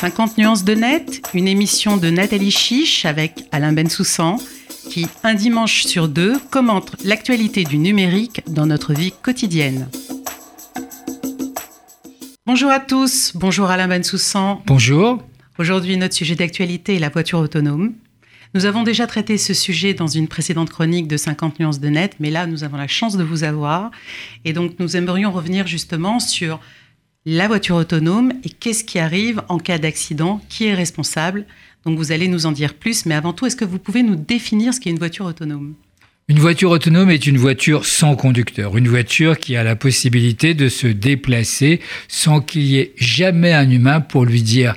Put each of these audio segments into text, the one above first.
50 nuances de net, une émission de Nathalie Chiche avec Alain Bensoussan qui, un dimanche sur deux, commente l'actualité du numérique dans notre vie quotidienne. Bonjour à tous, bonjour Alain Bensoussan. Bonjour. Aujourd'hui, notre sujet d'actualité est la voiture autonome. Nous avons déjà traité ce sujet dans une précédente chronique de 50 nuances de net, mais là, nous avons la chance de vous avoir. Et donc, nous aimerions revenir justement sur la voiture autonome et qu'est-ce qui arrive en cas d'accident, qui est responsable. Donc, vous allez nous en dire plus, mais avant tout, est-ce que vous pouvez nous définir ce qu'est une voiture autonome? Une voiture autonome est une voiture sans conducteur, une voiture qui a la possibilité de se déplacer sans qu'il y ait jamais un humain pour lui dire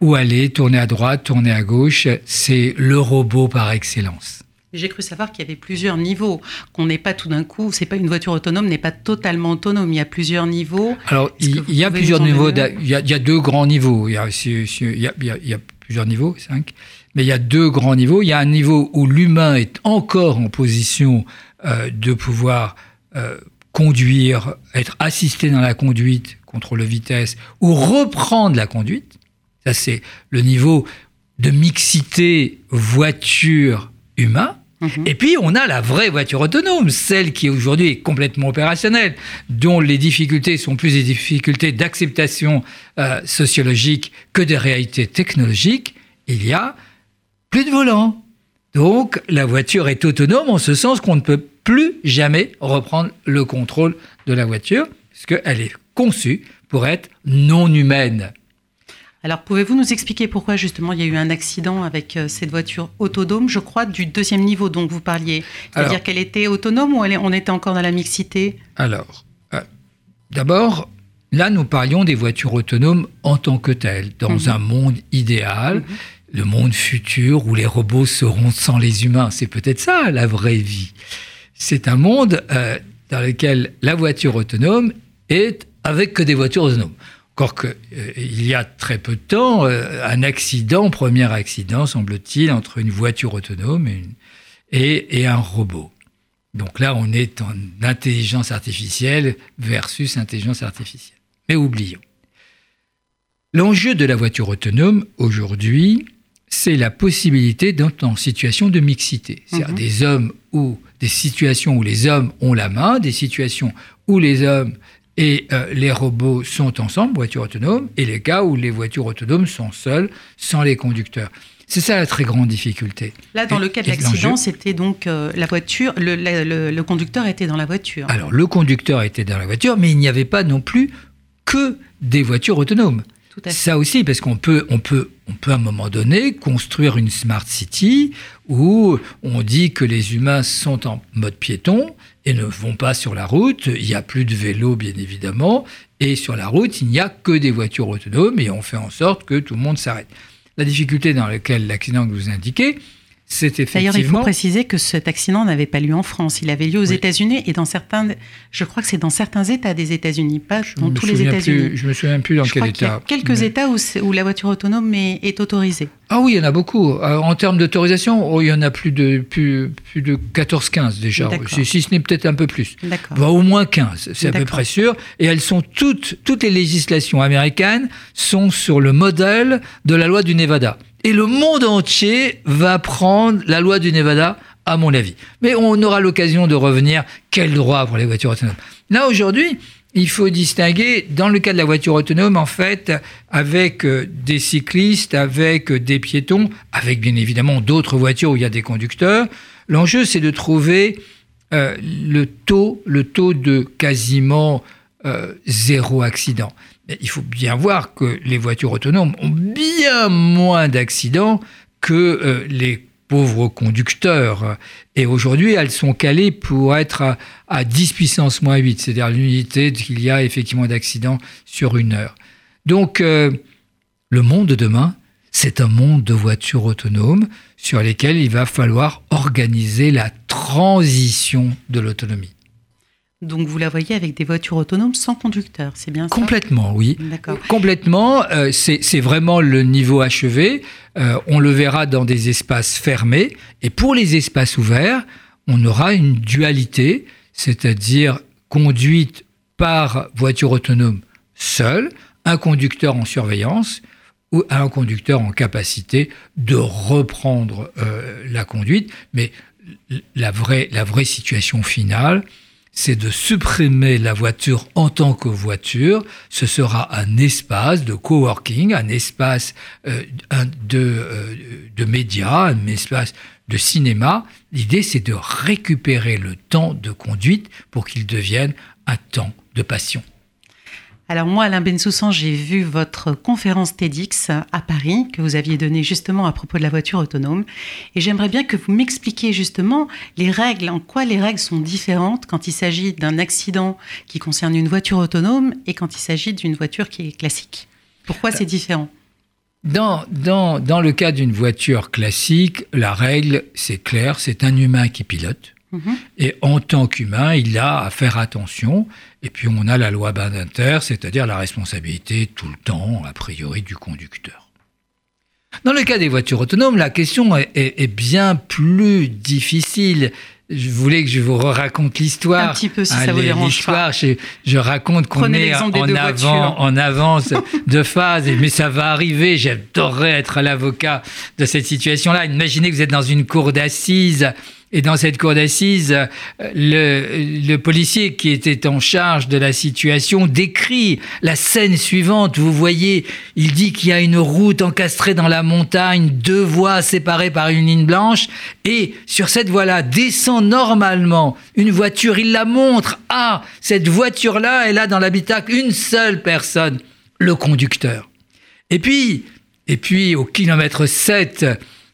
où aller, tourner à droite, tourner à gauche. C'est le robot par excellence. J'ai cru savoir qu'il y avait plusieurs niveaux, qu'on n'est pas tout d'un coup, c'est pas une voiture autonome, n'est pas totalement autonome. Il y a plusieurs niveaux. Alors il, y a plusieurs niveaux. Il y a, deux grands niveaux. Il y a, il y a plusieurs niveaux, cinq. Mais il y a deux grands niveaux. Il y a un niveau où l'humain est encore en position euh, de pouvoir euh, conduire, être assisté dans la conduite, contrôle de vitesse, ou reprendre la conduite. Ça, c'est le niveau de mixité voiture-humain. Mhm. Et puis, on a la vraie voiture autonome, celle qui aujourd'hui est complètement opérationnelle, dont les difficultés sont plus des difficultés d'acceptation euh, sociologique que des réalités technologiques. Il y a plus de volant. Donc, la voiture est autonome en ce sens qu'on ne peut plus jamais reprendre le contrôle de la voiture, puisqu'elle est conçue pour être non humaine. Alors, pouvez-vous nous expliquer pourquoi justement il y a eu un accident avec euh, cette voiture autonome, je crois, du deuxième niveau dont vous parliez? C'est-à-dire qu'elle était autonome ou on était encore dans la mixité? Alors, euh, d'abord, là, nous parlions des voitures autonomes en tant que telles, dans mhm. un monde idéal. Mhm. Le monde futur où les robots seront sans les humains, c'est peut-être ça la vraie vie. C'est un monde euh, dans lequel la voiture autonome est avec que des voitures autonomes. Encore qu'il euh, y a très peu de temps, euh, un accident, premier accident, semble-t-il, entre une voiture autonome et, et, un robot. Donc là, on est en intelligence artificielle versus intelligence artificielle. Mais oublions. L'enjeu de la voiture autonome aujourd'hui, c'est la possibilité d'être en situation de mixité. C'est-à-dire mhm. des hommes ou des situations où les hommes ont la main, des situations où les hommes et euh, les robots sont ensemble, voitures autonomes, et les cas où les voitures autonomes sont seules, sans les conducteurs. C'est ça la très grande difficulté. Là, dans le cas de l'accident, c'était donc euh, la voiture, le, conducteur était dans la voiture. Alors, le conducteur était dans la voiture, mais il n'y avait pas non plus que des voitures autonomes. Ça aussi, parce qu'on peut, on peut, on peut à un moment donné construire une smart city où on dit que les humains sont en mode piéton et ne vont pas sur la route. Il n'y a plus de vélos, bien évidemment. Et sur la route, il n'y a que des voitures autonomes et on fait en sorte que tout le monde s'arrête. La difficulté dans laquelle l'accident que vous indiquez, D'ailleurs, il faut préciser que cet accident n'avait pas lieu en France. Il avait lieu aux États-Unis et dans certains, je crois que c'est dans certains États des États-Unis, pas dans tous les États-Unis. Je me souviens plus dans quel État. Il y a quelques États où, où, la voiture autonome est, autorisée. Ah oui, il y en a beaucoup. Euh, en termes d'autorisation, oh, il y en a plus de, plus, plus de 14-15 déjà, si, si, ce n'est peut-être un peu plus. Bah, au moins 15, c'est à peu près sûr. Et elles sont toutes, toutes les législations américaines sont sur le modèle de la loi du Nevada. Et le monde entier va prendre la loi du Nevada, à mon avis. Mais on aura l'occasion de revenir. Quel droit pour les voitures autonomes Là, aujourd'hui, il faut distinguer, dans le cas de la voiture autonome, en fait, avec euh, des cyclistes, avec euh, des piétons, avec bien évidemment d'autres voitures où il y a des conducteurs. L'enjeu, c'est de trouver euh, le, taux, le taux de quasiment zéro accident il faut bien voir que les voitures autonomes ont bien moins d'accidents que euh, les pauvres conducteurs. Et aujourd'hui, elles sont calées pour être à, 10 puissance moins 8, c'est-à-dire l'unité qu'il y a effectivement d'accidents sur une heure. Donc, euh, le monde de demain, c'est un monde de voitures autonomes sur lesquelles il va falloir organiser la transition de l'autonomie. Donc vous la voyez avec des voitures autonomes sans conducteur, c'est bien ça? Complètement, oui. D'accord. Complètement, euh, c'est vraiment le niveau achevé. Euh, on le verra dans des espaces fermés. Et pour les espaces ouverts, on aura une dualité, c'est-à-dire conduite par voiture autonome seule, un conducteur en surveillance, ou un conducteur en capacité de reprendre euh, la conduite. Mais la vraie, la vraie situation finale, c'est de supprimer la voiture en tant que voiture. Ce sera un espace de coworking, un espace euh, euh, de médias, un espace de cinéma. L'idée, c'est de récupérer le temps de conduite pour qu'il devienne un temps de passion. Alors moi, Alain Bensoussan, j'ai vu votre conférence TEDx à Paris que vous aviez donnée justement à propos de la voiture autonome. Et j'aimerais bien que vous m'expliquiez justement les règles, en quoi les règles sont différentes quand il s'agit d'un accident qui concerne une voiture autonome et quand il s'agit d'une voiture qui est classique. Pourquoi c'est différent? Dans, dans, dans le cas d'une voiture classique, la règle, c'est clair, c'est un humain qui pilote. Mhm. Et en tant qu'humain, il a à faire attention. Et puis on a la loi Badinter, c'est-à-dire la responsabilité tout le temps, a priori, du conducteur. Dans le cas des voitures autonomes, la question est, bien plus difficile. Je voulais que je vous raconte l'histoire. Un petit peu, si ça vous dérange pas. Je, je raconte qu'on est en, avant, en avance de phase, mais ça va arriver. J'adorerais être l'avocat de cette situation-là. Imaginez que vous êtes dans une cour d'assises et dans cette cour d'assises, le, le, policier qui était en charge de la situation décrit la scène suivante. Vous voyez, il dit qu'il y a une route encastrée dans la montagne, deux voies séparées par une ligne blanche, et sur cette voie-là descend normalement une voiture. Il la montre. Ah, cette voiture-là, elle a dans l'habitacle une seule personne, le conducteur. Et puis, et puis au kilomètre 7,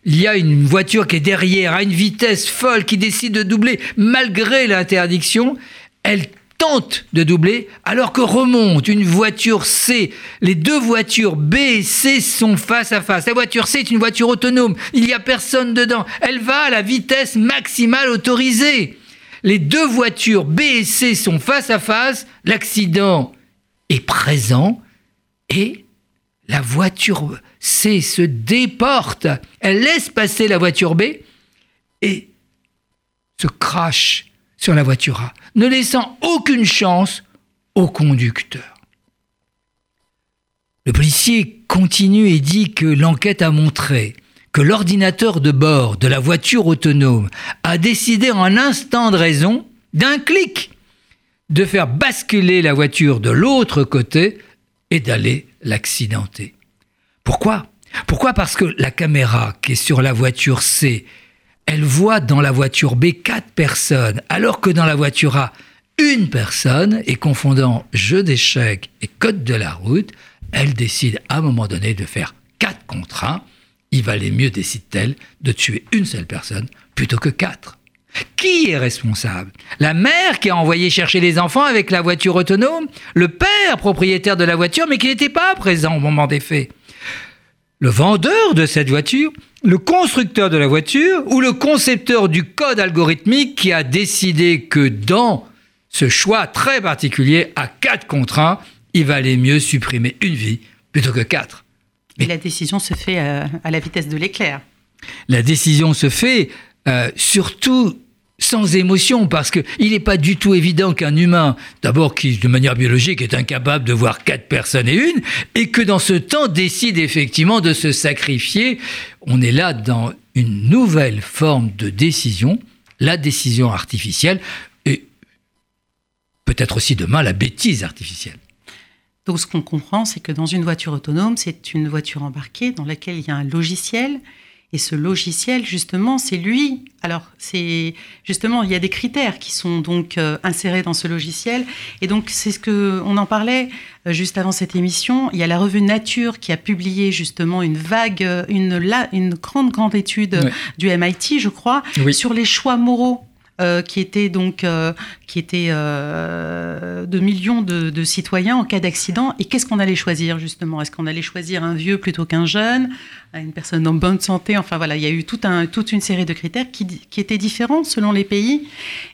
il y a une voiture qui est derrière à une vitesse folle qui décide de doubler malgré l'interdiction. Elle tente de doubler alors que remonte une voiture C. Les deux voitures B et C sont face à face. La voiture C est une voiture autonome. Il n'y a personne dedans. Elle va à la vitesse maximale autorisée. Les deux voitures B et C sont face à face. L'accident est présent et la voiture C se déporte, elle laisse passer la voiture B et se crache sur la voiture A, ne laissant aucune chance au conducteur. Le policier continue et dit que l'enquête a montré que l'ordinateur de bord de la voiture autonome a décidé en un instant de raison, d'un clic, de faire basculer la voiture de l'autre côté et d'aller l'accidenter. Pourquoi? Pourquoi? Parce que la caméra qui est sur la voiture C, elle voit dans la voiture B quatre personnes, alors que dans la voiture A, une personne, et confondant jeu d'échecs et code de la route, elle décide à un moment donné de faire quatre contre un. Il valait mieux, décide-t-elle, de tuer une seule personne plutôt que quatre. Qui est responsable? La mère qui a envoyé chercher les enfants avec la voiture autonome? Le père propriétaire de la voiture mais qui n'était pas présent au moment des faits le vendeur de cette voiture, le constructeur de la voiture ou le concepteur du code algorithmique qui a décidé que dans ce choix très particulier à 4 contre 1, il valait mieux supprimer une vie plutôt que 4. Et la décision se fait euh, à, la vitesse de l'éclair. La décision se fait euh, surtout sans émotion, parce qu'il n'est pas du tout évident qu'un humain, d'abord qui de manière biologique est incapable de voir quatre personnes et une, et que dans ce temps décide effectivement de se sacrifier. On est là dans une nouvelle forme de décision, la décision artificielle, et peut-être aussi demain la bêtise artificielle. Donc ce qu'on comprend, c'est que dans une voiture autonome, c'est une voiture embarquée dans laquelle il y a un logiciel et ce logiciel, justement, c'est lui. Alors, c'est justement, il y a des critères qui sont donc euh, insérés dans ce logiciel. Et donc, c'est ce que on en parlait euh, juste avant cette émission. Il y a la revue Nature qui a publié justement une vague, euh, une, une grande, grande étude du MIT, je crois, sur les choix moraux euh, qui était donc euh, qui était euh, de millions de, citoyens en cas d'accident. Et qu'est-ce qu'on allait choisir justement? Est-ce qu'on allait choisir un vieux plutôt qu'un jeune, une personne en bonne santé? Enfin voilà, il y a eu tout un, toute une série de critères qui, qui étaient différents selon les pays.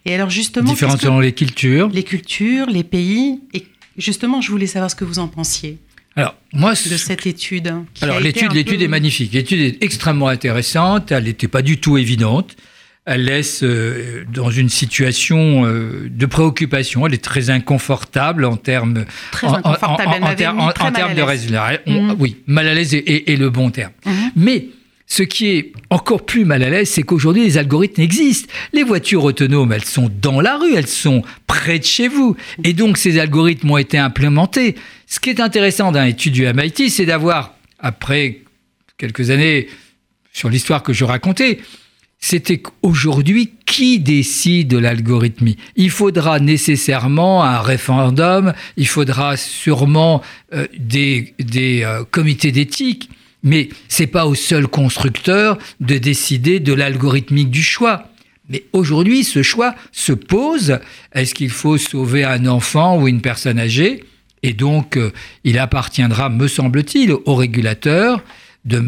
Et alors justement, différents selon les cultures, les cultures, les pays. Et justement, je voulais savoir ce que vous en pensiez. Alors, moi, de cette étude. alors, l'étude, l'étude est magnifique. L'étude est extrêmement intéressante. Elle n'était pas du tout évidente. Elle laisse euh, dans une situation euh, de préoccupation. Elle est très inconfortable en termes en, termes de résultats. Mhm. Oui, mal à l'aise est, le bon terme. Mhm. Mais ce qui est encore plus mal à l'aise, c'est qu'aujourd'hui, les algorithmes existent. Les voitures autonomes, elles sont dans la rue, elles sont près de chez vous. Et donc, ces algorithmes ont été implémentés. Ce qui est intéressant d'un étude du MIT, c'est d'avoir, après quelques années sur l'histoire que je racontais, c'était qu'aujourd'hui, qui décide de l'algorithmie? Il faudra nécessairement un référendum, il faudra sûrement euh, des, euh, comités d'éthique, mais c'est pas au seul constructeur de décider de l'algorithmique du choix. Mais aujourd'hui, ce choix se pose. Est-ce qu'il faut sauver un enfant ou une personne âgée? Et donc, euh, il appartiendra, me semble-t-il, au régulateur de,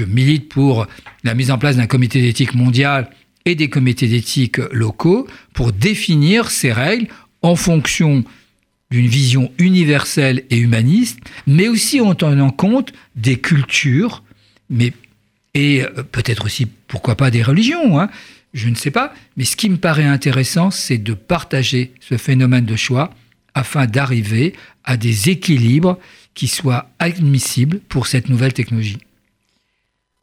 je milite pour la mise en place d'un comité d'éthique mondial et des comités d'éthique locaux pour définir ces règles en fonction d'une vision universelle et humaniste, mais aussi en tenant compte des cultures, et euh, peut-être aussi, pourquoi pas, des religions, hein. je ne sais pas. Mais ce qui me paraît intéressant, c'est de partager ce phénomène de choix afin d'arriver à des équilibres qui soient admissibles pour cette nouvelle technologie.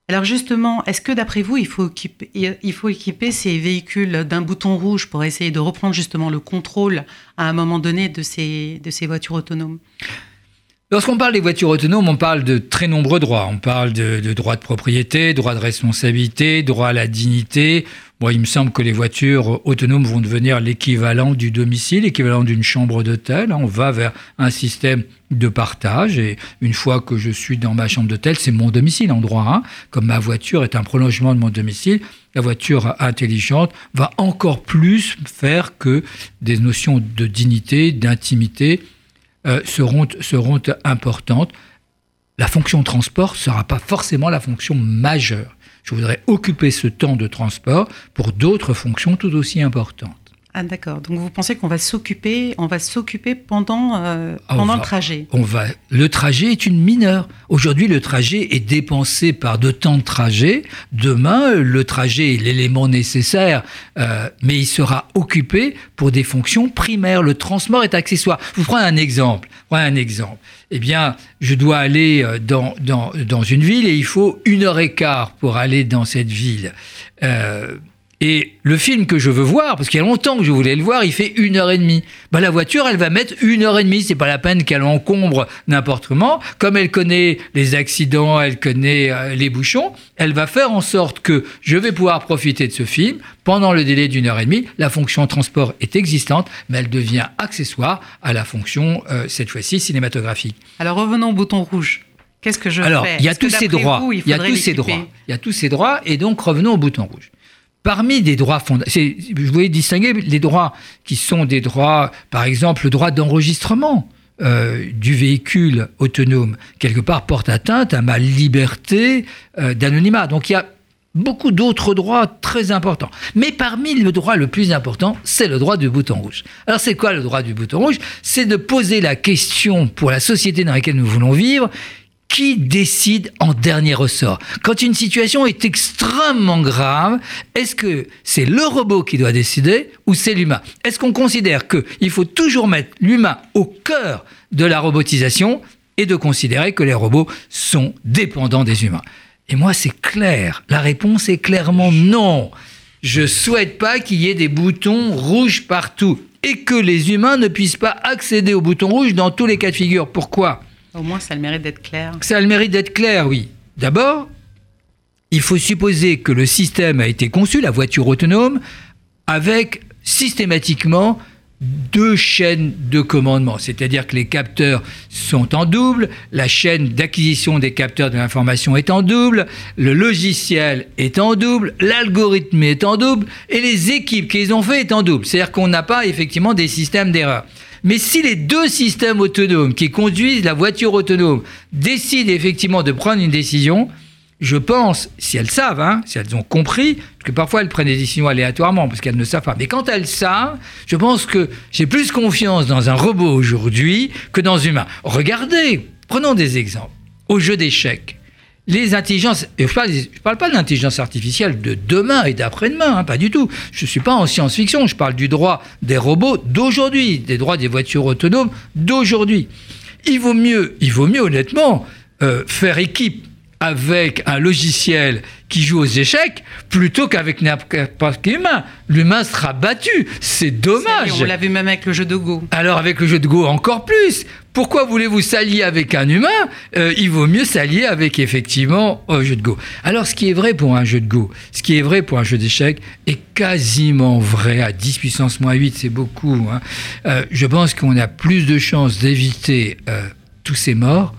Alors justement, est-ce que d'après vous, il faut, équiper, ces véhicules d'un bouton rouge pour essayer de reprendre justement le contrôle à un moment donné de ces voitures autonomes? Lorsqu'on parle des voitures autonomes, on parle de très nombreux droits. On parle de, de droit de propriété, droit de responsabilité, droit à la dignité. Moi, il me semble que les voitures autonomes vont devenir l'équivalent du domicile, l'équivalent d'une chambre d'hôtel. On va vers un système de partage et une fois que je suis dans ma chambre d'hôtel, c'est mon domicile en droit. Hein. Comme ma voiture est un prolongement de mon domicile, la voiture intelligente va encore plus faire que des notions de dignité, d'intimité, euh, seront, seront importantes. La fonction transport ne sera pas forcément la fonction majeure. Je voudrais occuper ce temps de transport pour d'autres fonctions tout aussi importantes. Ah d'accord. Donc vous pensez qu'on va s'occuper, on va s'occuper pendant euh, ah, pendant le trajet? On va. Le trajet est une mineure. Aujourd'hui, le trajet est dépensé par de temps de trajet. Demain, le trajet est l'élément nécessaire, euh, mais il sera occupé pour des fonctions primaires. Le transport est accessoire. Je vous prends un exemple. Prends un exemple. Eh bien, je dois aller euh, dans, dans, dans, une ville et il faut une heure et quart pour aller dans cette ville. Euh, et le film que je veux voir, parce qu'il y a longtemps que je voulais le voir, il fait une heure et demie. Bah, la voiture, elle va mettre une heure et demie. C'est pas la peine qu'elle encombre n'importe comment. Comme elle connaît les accidents, elle connaît euh, les bouchons, elle va faire en sorte que je vais pouvoir profiter de ce film pendant le délai d'une heure et demie. La fonction transport est existante, mais elle devient accessoire à la fonction, euh, cette fois-ci, cinématographique. Alors revenons au bouton rouge. Qu'est-ce que je Alors, fais? il y a tous ces droits. il y a tous ces droits. Il y a tous ces droits, et donc revenons au bouton rouge. Parmi des droits fondamentaux, je voulais distinguer les droits qui sont des droits, par exemple, le droit d'enregistrement. Euh, du véhicule autonome, quelque part, porte atteinte à ma liberté euh, d'anonymat. Donc il y a beaucoup d'autres droits très importants. Mais parmi le droit le plus important, c'est le droit du bouton rouge. Alors c'est quoi le droit du bouton rouge? C'est de poser la question pour la société dans laquelle nous voulons vivre, qui décide en dernier ressort Quand une situation est extrêmement grave, est-ce que c'est le robot qui doit décider ou c'est l'humain? Est-ce qu'on considère qu'il faut toujours mettre l'humain au cœur de la robotisation et de considérer que les robots sont dépendants des humains? Et moi, c'est clair. La réponse est clairement non. Je souhaite pas qu'il y ait des boutons rouges partout et que les humains ne puissent pas accéder aux boutons rouges dans tous les cas de figure. Pourquoi? Au moins, ça a le mérite d'être clair. Ça a le mérite d'être clair, oui. D'abord, il faut supposer que le système a été conçu, la voiture autonome, avec systématiquement deux chaînes de commandement, c'est-à-dire que les capteurs sont en double, la chaîne d'acquisition des capteurs de l'information est en double, le logiciel est en double, l'algorithme est en double, et les équipes qu'ils ont fait est en double. C'est-à-dire qu'on n'a pas effectivement des systèmes d'erreur. Mais si les deux systèmes autonomes qui conduisent la voiture autonome décident effectivement de prendre une décision, je pense, si elles savent, hein, si elles ont compris, parce que parfois elles prennent des décisions aléatoirement parce qu'elles ne savent pas, mais quand elles savent, je pense que j'ai plus confiance dans un robot aujourd'hui que dans un humain. Regardez, prenons des exemples. Au jeu d'échecs, les intelligences, je ne parle, pas de l'intelligence artificielle de demain et d'après-demain, hein, pas du tout. Je ne suis pas en science-fiction, je parle du droit des robots d'aujourd'hui, des droits des voitures autonomes d'aujourd'hui. Il vaut mieux, il vaut mieux honnêtement, euh, faire équipe avec un logiciel qui joue aux échecs plutôt qu'avec n'importe quel humain. L'humain sera battu. C'est dommage. on l'a vu même avec le jeu de Go. Alors avec le jeu de Go encore plus. Pourquoi voulez-vous s'allier avec un humain? Euh, Il vaut mieux s'allier avec effectivement un jeu de Go. Alors ce qui est vrai pour un jeu de Go, ce qui est vrai pour un jeu d'échecs est quasiment vrai à 10 puissance moins 8, c'est beaucoup. Hein. Euh, je pense qu'on a plus de chances d'éviter euh, tous ces morts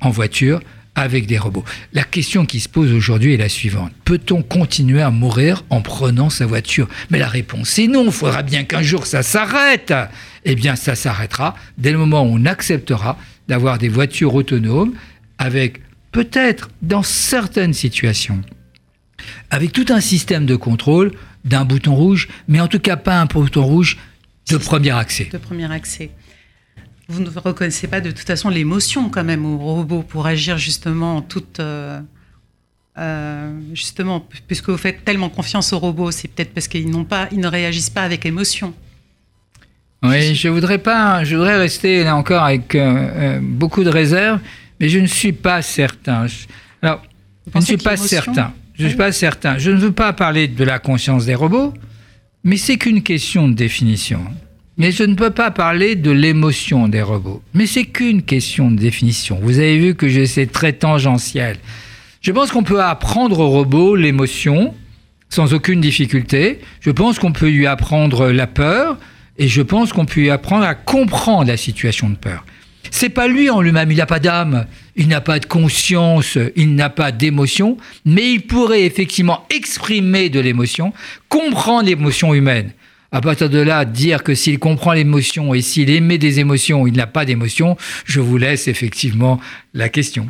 en voiture avec des robots. La question qui se pose aujourd'hui est la suivante. Peut-on continuer à mourir en prenant sa voiture? Mais la réponse est non. Il faudra bien qu'un jour ça s'arrête. Eh bien, ça s'arrêtera dès le moment où on acceptera d'avoir des voitures autonomes avec peut-être dans certaines situations, avec tout un système de contrôle d'un bouton rouge, mais en tout cas pas un bouton rouge de premier accès. De premier accès vous ne reconnaissez pas de toute façon l'émotion quand même au robot pour agir justement en toute... Euh, euh, justement, puisque vous faites tellement confiance aux robots, c'est peut-être parce qu'ils n'ont pas, ils ne réagissent pas avec émotion. Oui, je voudrais pas, je voudrais rester là encore avec euh, beaucoup de réserve, mais je ne suis pas certain. Alors, je ne suis pas certain. Je ne suis pas certain. Je ne veux pas parler de la conscience des robots, mais c'est qu'une question de définition. Mais je ne peux pas parler de l'émotion des robots. Mais c'est qu'une question de définition. Vous avez vu que c'est très tangentiel. Je pense qu'on peut apprendre au robot l'émotion sans aucune difficulté. Je pense qu'on peut lui apprendre la peur et je pense qu'on peut lui apprendre à comprendre la situation de peur. C'est pas lui en lui-même, il n'a pas d'âme, il n'a pas de conscience, il n'a pas d'émotion, mais il pourrait effectivement exprimer de l'émotion, comprendre l'émotion humaine. À partir de là, dire que s'il comprend l'émotion et s'il émet des émotions, il n'a pas d'émotion, je vous laisse effectivement la question.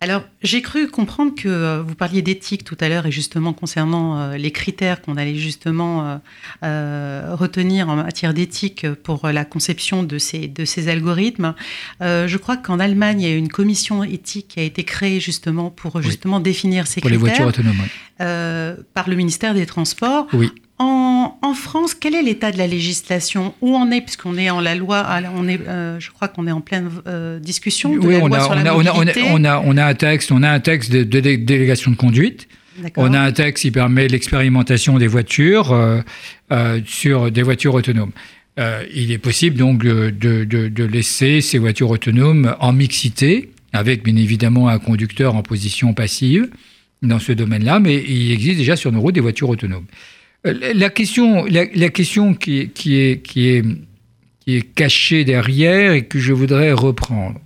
Alors, j'ai cru comprendre que euh, vous parliez d'éthique tout à l'heure et justement concernant euh, les critères qu'on allait justement euh, retenir en matière d'éthique pour la conception de ces, de ces algorithmes. je crois qu'en Allemagne, il y a une commission éthique qui a été créée justement pour justement définir ces critères. Pour les voitures autonomes. par le ministère des Transports. Oui. En, France, quel est l'état de la législation? Où on est, puisqu'on est en la loi, on est, euh, je crois qu'on est en pleine euh, discussion de la on loi a, sur la on, a, on, a, on, a, un texte, on a un texte de, délégation de conduite. On a un texte qui permet l'expérimentation des voitures euh, sur des voitures autonomes. il est possible donc de, de, laisser ces voitures autonomes en mixité, avec bien évidemment un conducteur en position passive dans ce domaine-là, mais il existe déjà sur nos routes des voitures autonomes. Euh, la question, la, question qui, qui, est, qui, est, qui est cachée derrière et que je voudrais reprendre.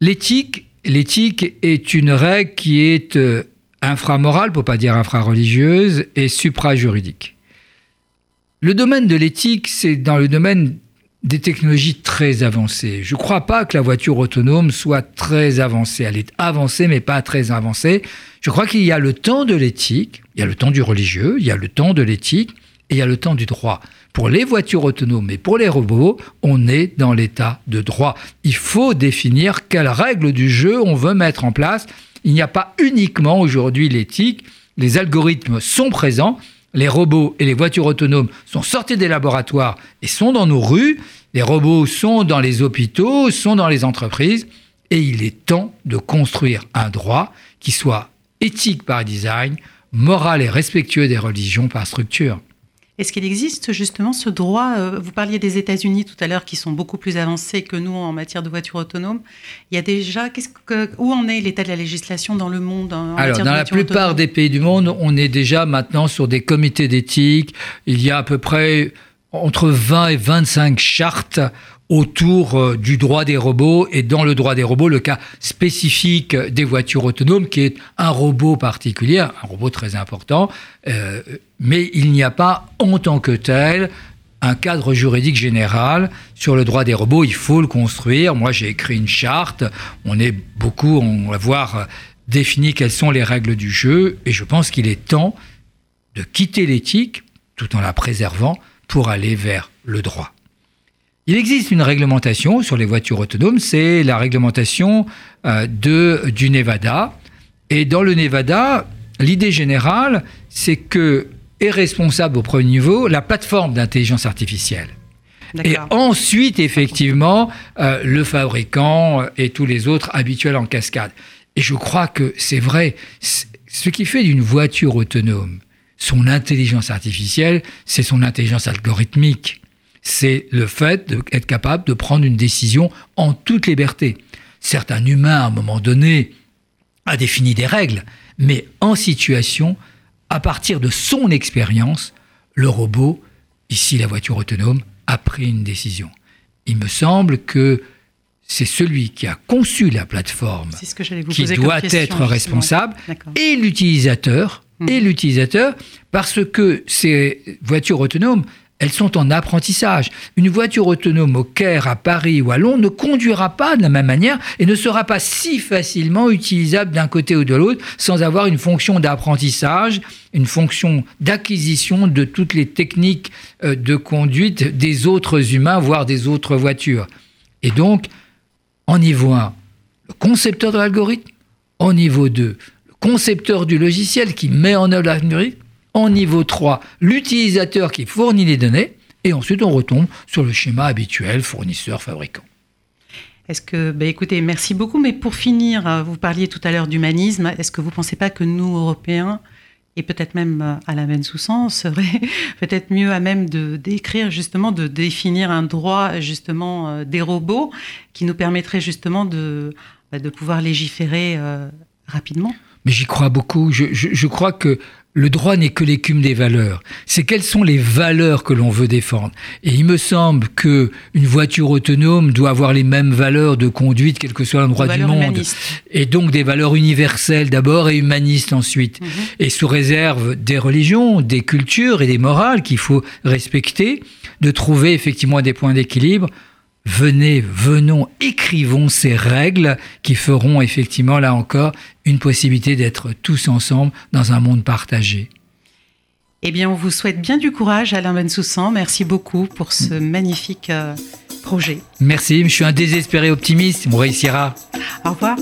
L'éthique, l'éthique est une règle qui est euh, inframorale, pour pas dire infrareligieuse, et supra-juridique. Le domaine de l'éthique, c'est dans le domaine des technologies très avancées. Je ne crois pas que la voiture autonome soit très avancée. Elle est avancée, mais pas très avancée. Je crois qu'il y a le temps de l'éthique, il y a le temps du religieux, il y a le temps de l'éthique et il y a le temps du droit. Pour les voitures autonomes et pour les robots, on est dans l'état de droit. Il faut définir quelles règles du jeu on veut mettre en place. Il n'y a pas uniquement aujourd'hui l'éthique. Les algorithmes sont présents, les robots et les voitures autonomes sont sortis des laboratoires et sont dans nos rues. Les robots sont dans les hôpitaux, sont dans les entreprises. Et il est temps de construire un droit qui soit éthique par design, moral et respectueux des religions par structure. Est-ce qu'il existe justement ce droit euh, Vous parliez des États-Unis tout à l'heure qui sont beaucoup plus avancés que nous en matière de voitures autonomes. Il y a déjà, que, où en est l'état de la législation dans le monde Alors, dans la plupart des pays du monde, on est déjà maintenant sur des comités d'éthique. Il y a à peu près entre 20 et 25 chartes autour euh, du droit des robots et dans le droit des robots, le cas spécifique des voitures autonomes qui est un robot particulier, un robot très important, euh, mais il n'y a pas en tant que tel un cadre juridique général sur le droit des robots. Il faut le construire. Moi, j'ai écrit une charte. On est beaucoup, on va voir défini quelles sont les règles du jeu et je pense qu'il est temps de quitter l'éthique tout en la préservant pour aller vers le droit. Il existe une réglementation sur les voitures autonomes, c'est la réglementation euh, de, du Nevada. Et dans le Nevada, l'idée générale, c'est que est responsable au premier niveau la plateforme d'intelligence artificielle. Et ensuite, effectivement, euh, le fabricant et tous les autres habituels en cascade. Et je crois que c'est vrai. Ce qui fait d'une voiture autonome son intelligence artificielle, c'est son intelligence algorithmique. C'est le fait d'être capable de prendre une décision en toute liberté. Certes, un humain, à un moment donné, a défini des règles, mais en situation, à partir de son expérience, le robot, ici la voiture autonome, a pris une décision. Il me semble que c'est celui qui a conçu la plateforme qui doit être responsable et l'utilisateur hmm. et l'utilisateur parce que ces voitures autonomes elles sont en apprentissage. Une voiture autonome au Caire, à Paris ou à Londres ne conduira pas de la même manière et ne sera pas si facilement utilisable d'un côté ou de l'autre sans avoir une fonction d'apprentissage, une fonction d'acquisition de toutes les techniques euh, de conduite des autres humains, voire des autres voitures. Et donc, en niveau 1, le concepteur de l'algorithme, en niveau 2, le concepteur du logiciel qui met en œuvre l'algorithme, en niveau 3, l'utilisateur qui fournit les données, et ensuite on retombe sur le schéma habituel fournisseur-fabricant. Est-ce que, ben écoutez, merci beaucoup. Mais pour finir, euh, vous parliez tout à l'heure d'humanisme. Est-ce que vous ne pensez pas que nous, Européens, et peut-être même euh, à la même sous-sens, serait peut-être mieux à même de d'écrire justement, de définir un droit justement euh, des robots qui nous permettrait justement de, ben, de pouvoir légiférer rapidement? Mais j'y crois beaucoup. Je, je, crois que le droit n'est que l'écume des valeurs. C'est quelles sont les valeurs que l'on veut défendre. Et il me semble que une voiture autonome doit avoir les mêmes valeurs de conduite, quel que soit l'endroit du monde. Et donc des valeurs universelles d'abord et humanistes ensuite. Mhm. Et sous réserve des religions, des cultures et des morales qu'il faut respecter, de trouver effectivement des points d'équilibre venez, venons, écrivons ces règles qui feront effectivement, là encore, une possibilité d'être tous ensemble dans un monde partagé. Eh bien, on vous souhaite bien du courage, Alain Bensoussan. Merci beaucoup pour ce magnifique euh, projet. Merci, je suis un désespéré optimiste. On réussira. Au revoir.